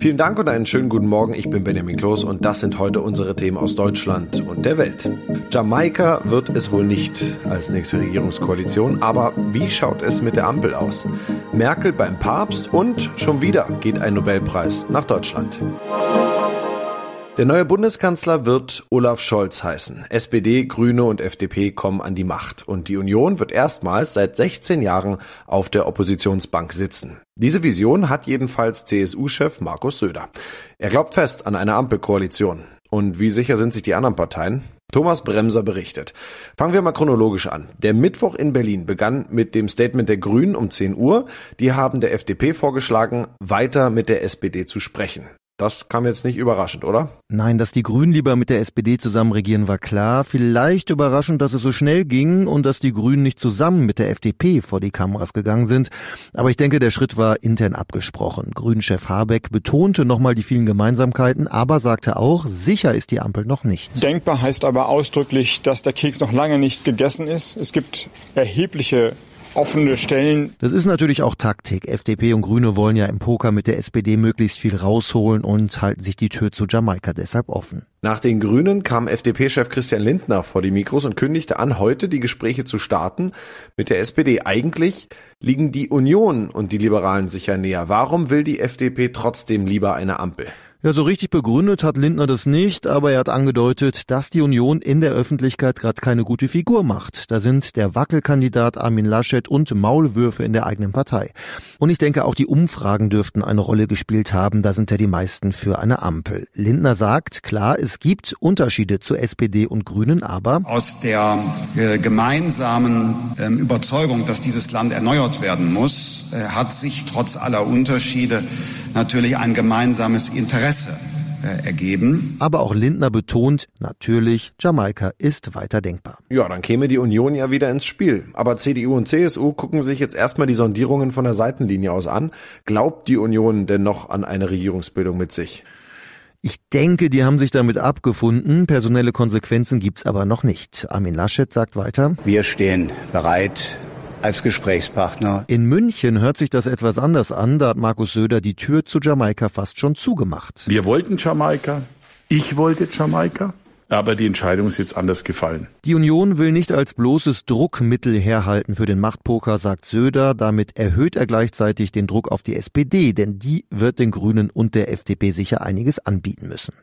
Vielen Dank und einen schönen guten Morgen. Ich bin Benjamin Kloß und das sind heute unsere Themen aus Deutschland und der Welt. Jamaika wird es wohl nicht als nächste Regierungskoalition, aber wie schaut es mit der Ampel aus? Merkel beim Papst und schon wieder geht ein Nobelpreis nach Deutschland. Der neue Bundeskanzler wird Olaf Scholz heißen. SPD, Grüne und FDP kommen an die Macht und die Union wird erstmals seit 16 Jahren auf der Oppositionsbank sitzen. Diese Vision hat jedenfalls CSU-Chef Markus Söder. Er glaubt fest an eine Ampelkoalition. Und wie sicher sind sich die anderen Parteien? Thomas Bremser berichtet. Fangen wir mal chronologisch an. Der Mittwoch in Berlin begann mit dem Statement der Grünen um 10 Uhr. Die haben der FDP vorgeschlagen, weiter mit der SPD zu sprechen. Das kam jetzt nicht überraschend, oder? Nein, dass die Grünen lieber mit der SPD zusammen regieren, war klar. Vielleicht überraschend, dass es so schnell ging und dass die Grünen nicht zusammen mit der FDP vor die Kameras gegangen sind. Aber ich denke, der Schritt war intern abgesprochen. Grünchef Habeck betonte nochmal die vielen Gemeinsamkeiten, aber sagte auch, sicher ist die Ampel noch nicht. Denkbar heißt aber ausdrücklich, dass der Keks noch lange nicht gegessen ist. Es gibt erhebliche offene Stellen. Das ist natürlich auch Taktik. FDP und Grüne wollen ja im Poker mit der SPD möglichst viel rausholen und halten sich die Tür zu Jamaika deshalb offen. Nach den Grünen kam FDP-Chef Christian Lindner vor die Mikros und kündigte an, heute die Gespräche zu starten mit der SPD. Eigentlich liegen die Union und die Liberalen sicher näher. Warum will die FDP trotzdem lieber eine Ampel? Ja, so richtig begründet hat Lindner das nicht, aber er hat angedeutet, dass die Union in der Öffentlichkeit gerade keine gute Figur macht. Da sind der Wackelkandidat Armin Laschet und Maulwürfe in der eigenen Partei. Und ich denke, auch die Umfragen dürften eine Rolle gespielt haben. Da sind ja die meisten für eine Ampel. Lindner sagt, klar, es gibt Unterschiede zu SPD und Grünen, aber aus der äh, gemeinsamen äh, Überzeugung, dass dieses Land erneuert werden muss, äh, hat sich trotz aller Unterschiede natürlich ein gemeinsames Interesse äh, ergeben. Aber auch Lindner betont, natürlich, Jamaika ist weiter denkbar. Ja, dann käme die Union ja wieder ins Spiel. Aber CDU und CSU gucken sich jetzt erstmal die Sondierungen von der Seitenlinie aus an. Glaubt die Union denn noch an eine Regierungsbildung mit sich? Ich denke, die haben sich damit abgefunden. Personelle Konsequenzen gibt's aber noch nicht. Armin Laschet sagt weiter. Wir stehen bereit, als Gesprächspartner. In München hört sich das etwas anders an. Da hat Markus Söder die Tür zu Jamaika fast schon zugemacht. Wir wollten Jamaika. Ich wollte Jamaika. Aber die Entscheidung ist jetzt anders gefallen. Die Union will nicht als bloßes Druckmittel herhalten für den Machtpoker, sagt Söder. Damit erhöht er gleichzeitig den Druck auf die SPD, denn die wird den Grünen und der FDP sicher einiges anbieten müssen.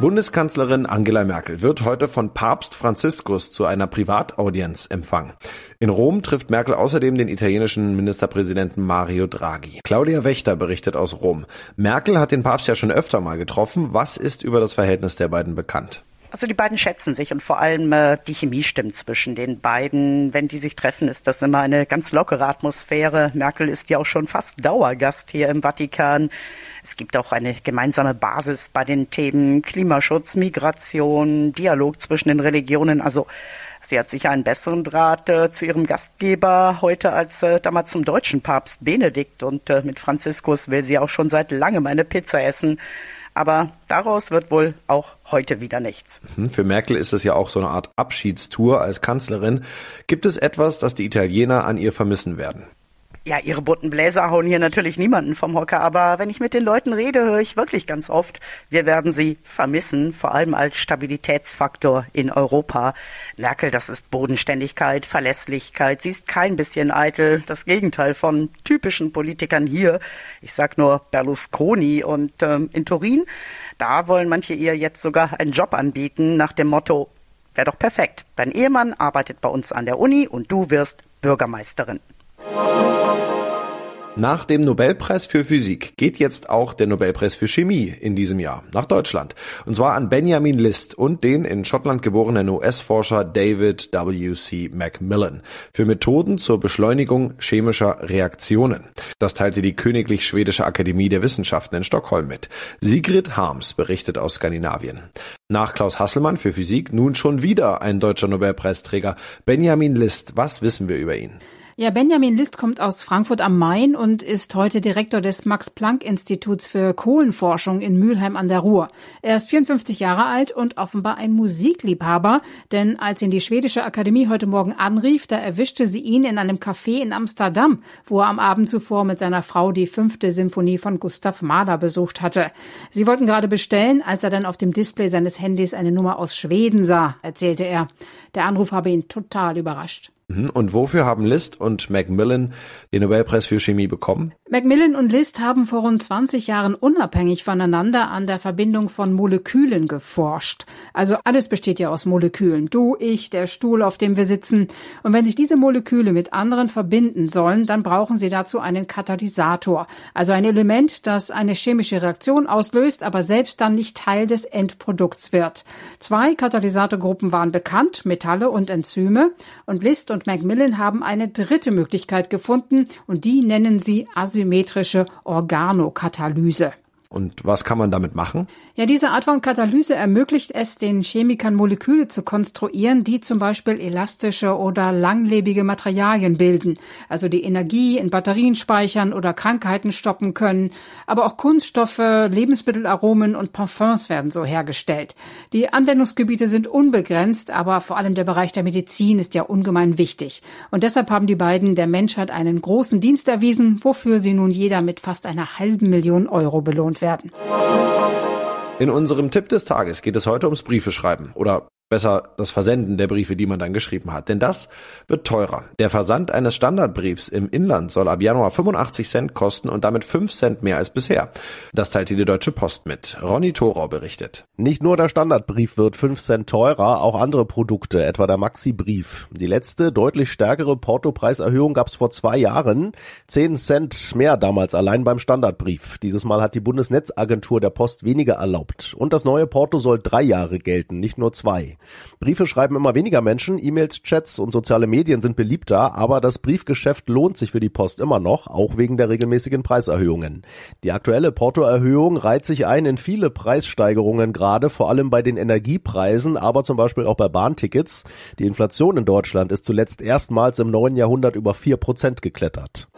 Bundeskanzlerin Angela Merkel wird heute von Papst Franziskus zu einer Privataudienz empfangen. In Rom trifft Merkel außerdem den italienischen Ministerpräsidenten Mario Draghi. Claudia Wächter berichtet aus Rom. Merkel hat den Papst ja schon öfter mal getroffen. Was ist über das Verhältnis der beiden bekannt? Also die beiden schätzen sich und vor allem äh, die Chemie stimmt zwischen den beiden. Wenn die sich treffen, ist das immer eine ganz lockere Atmosphäre. Merkel ist ja auch schon fast Dauergast hier im Vatikan. Es gibt auch eine gemeinsame Basis bei den Themen Klimaschutz, Migration, Dialog zwischen den Religionen. Also sie hat sicher einen besseren Draht äh, zu ihrem Gastgeber heute als äh, damals zum deutschen Papst Benedikt. Und äh, mit Franziskus will sie auch schon seit langem eine Pizza essen. Aber daraus wird wohl auch heute wieder nichts. Mhm, für Merkel ist es ja auch so eine Art Abschiedstour als Kanzlerin. Gibt es etwas, das die Italiener an ihr vermissen werden? Ja, ihre bunten Bläser hauen hier natürlich niemanden vom Hocker, aber wenn ich mit den Leuten rede, höre ich wirklich ganz oft, wir werden sie vermissen, vor allem als Stabilitätsfaktor in Europa. Merkel, das ist Bodenständigkeit, Verlässlichkeit, sie ist kein bisschen eitel, das Gegenteil von typischen Politikern hier. Ich sag nur Berlusconi und ähm, in Turin, da wollen manche ihr jetzt sogar einen Job anbieten nach dem Motto, wäre doch perfekt. Dein Ehemann arbeitet bei uns an der Uni und du wirst Bürgermeisterin. Nach dem Nobelpreis für Physik geht jetzt auch der Nobelpreis für Chemie in diesem Jahr nach Deutschland. Und zwar an Benjamin List und den in Schottland geborenen US-Forscher David W.C. Macmillan für Methoden zur Beschleunigung chemischer Reaktionen. Das teilte die Königlich Schwedische Akademie der Wissenschaften in Stockholm mit. Sigrid Harms berichtet aus Skandinavien. Nach Klaus Hasselmann für Physik nun schon wieder ein deutscher Nobelpreisträger. Benjamin List, was wissen wir über ihn? Ja, Benjamin List kommt aus Frankfurt am Main und ist heute Direktor des Max-Planck-Instituts für Kohlenforschung in Mülheim an der Ruhr. Er ist 54 Jahre alt und offenbar ein Musikliebhaber, denn als ihn die schwedische Akademie heute Morgen anrief, da erwischte sie ihn in einem Café in Amsterdam, wo er am Abend zuvor mit seiner Frau die fünfte Symphonie von Gustav Mahler besucht hatte. Sie wollten gerade bestellen, als er dann auf dem Display seines Handys eine Nummer aus Schweden sah, erzählte er. Der Anruf habe ihn total überrascht. Mhm. Und wofür haben List und Macmillan den Nobelpreis für Chemie bekommen? Macmillan und List haben vor rund 20 Jahren unabhängig voneinander an der Verbindung von Molekülen geforscht. Also alles besteht ja aus Molekülen. Du, ich, der Stuhl, auf dem wir sitzen. Und wenn sich diese Moleküle mit anderen verbinden sollen, dann brauchen sie dazu einen Katalysator. Also ein Element, das eine chemische Reaktion auslöst, aber selbst dann nicht Teil des Endprodukts wird. Zwei Katalysatorgruppen waren bekannt, Metalle und Enzyme. Und List und und Macmillan haben eine dritte Möglichkeit gefunden und die nennen sie asymmetrische Organokatalyse. Und was kann man damit machen? Ja, diese Art von Katalyse ermöglicht es den Chemikern Moleküle zu konstruieren, die zum Beispiel elastische oder langlebige Materialien bilden, also die Energie in Batterien speichern oder Krankheiten stoppen können. Aber auch Kunststoffe, Lebensmittelaromen und Parfums werden so hergestellt. Die Anwendungsgebiete sind unbegrenzt, aber vor allem der Bereich der Medizin ist ja ungemein wichtig. Und deshalb haben die beiden der Menschheit einen großen Dienst erwiesen, wofür sie nun jeder mit fast einer halben Million Euro belohnt werden. In unserem Tipp des Tages geht es heute ums Briefeschreiben oder Besser das Versenden der Briefe, die man dann geschrieben hat. Denn das wird teurer. Der Versand eines Standardbriefs im Inland soll ab Januar 85 Cent kosten und damit 5 Cent mehr als bisher. Das teilte die Deutsche Post mit. Ronny Thorau berichtet. Nicht nur der Standardbrief wird 5 Cent teurer, auch andere Produkte, etwa der Maxi-Brief. Die letzte, deutlich stärkere Portopreiserhöhung gab es vor zwei Jahren. 10 Cent mehr damals allein beim Standardbrief. Dieses Mal hat die Bundesnetzagentur der Post weniger erlaubt. Und das neue Porto soll drei Jahre gelten, nicht nur zwei. Briefe schreiben immer weniger Menschen, E-Mails, Chats und soziale Medien sind beliebter, aber das Briefgeschäft lohnt sich für die Post immer noch, auch wegen der regelmäßigen Preiserhöhungen. Die aktuelle Portoerhöhung reiht sich ein in viele Preissteigerungen gerade, vor allem bei den Energiepreisen, aber zum Beispiel auch bei Bahntickets. Die Inflation in Deutschland ist zuletzt erstmals im neuen Jahrhundert über vier Prozent geklettert.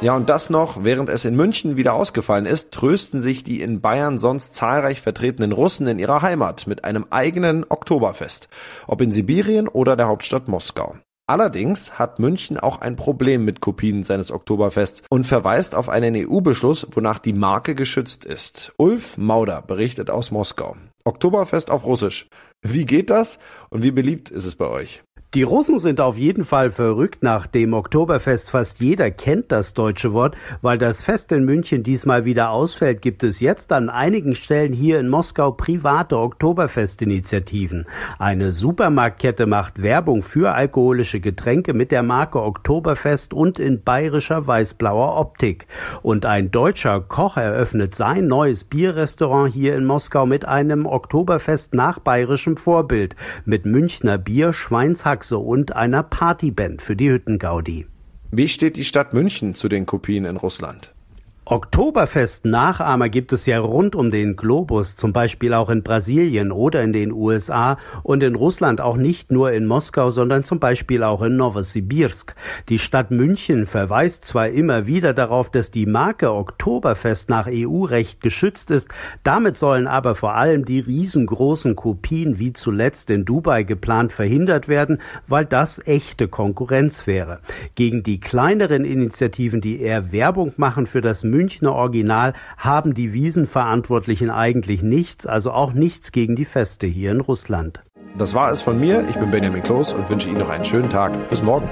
Ja, und das noch, während es in München wieder ausgefallen ist, trösten sich die in Bayern sonst zahlreich vertretenen Russen in ihrer Heimat mit einem eigenen Oktoberfest, ob in Sibirien oder der Hauptstadt Moskau. Allerdings hat München auch ein Problem mit Kopien seines Oktoberfests und verweist auf einen EU-Beschluss, wonach die Marke geschützt ist. Ulf Mauder berichtet aus Moskau. Oktoberfest auf Russisch. Wie geht das und wie beliebt ist es bei euch? Die Russen sind auf jeden Fall verrückt nach dem Oktoberfest. Fast jeder kennt das deutsche Wort. Weil das Fest in München diesmal wieder ausfällt, gibt es jetzt an einigen Stellen hier in Moskau private Oktoberfestinitiativen. Eine Supermarktkette macht Werbung für alkoholische Getränke mit der Marke Oktoberfest und in bayerischer weißblauer Optik. Und ein deutscher Koch eröffnet sein neues Bierrestaurant hier in Moskau mit einem Oktoberfest nach bayerischem Vorbild. Mit Münchner Bier, Schweinshack Sachse und einer Partyband für die Hüttengaudi. Wie steht die Stadt München zu den Kopien in Russland? Oktoberfest-Nachahmer gibt es ja rund um den Globus, zum Beispiel auch in Brasilien oder in den USA und in Russland auch nicht nur in Moskau, sondern zum Beispiel auch in Novosibirsk. Die Stadt München verweist zwar immer wieder darauf, dass die Marke Oktoberfest nach EU-Recht geschützt ist, damit sollen aber vor allem die riesengroßen Kopien wie zuletzt in Dubai geplant verhindert werden, weil das echte Konkurrenz wäre. Gegen die kleineren Initiativen, die eher Werbung machen für das Münchner Original haben die Wiesenverantwortlichen eigentlich nichts, also auch nichts gegen die Feste hier in Russland. Das war es von mir. Ich bin Benjamin Kloß und wünsche Ihnen noch einen schönen Tag. Bis morgen.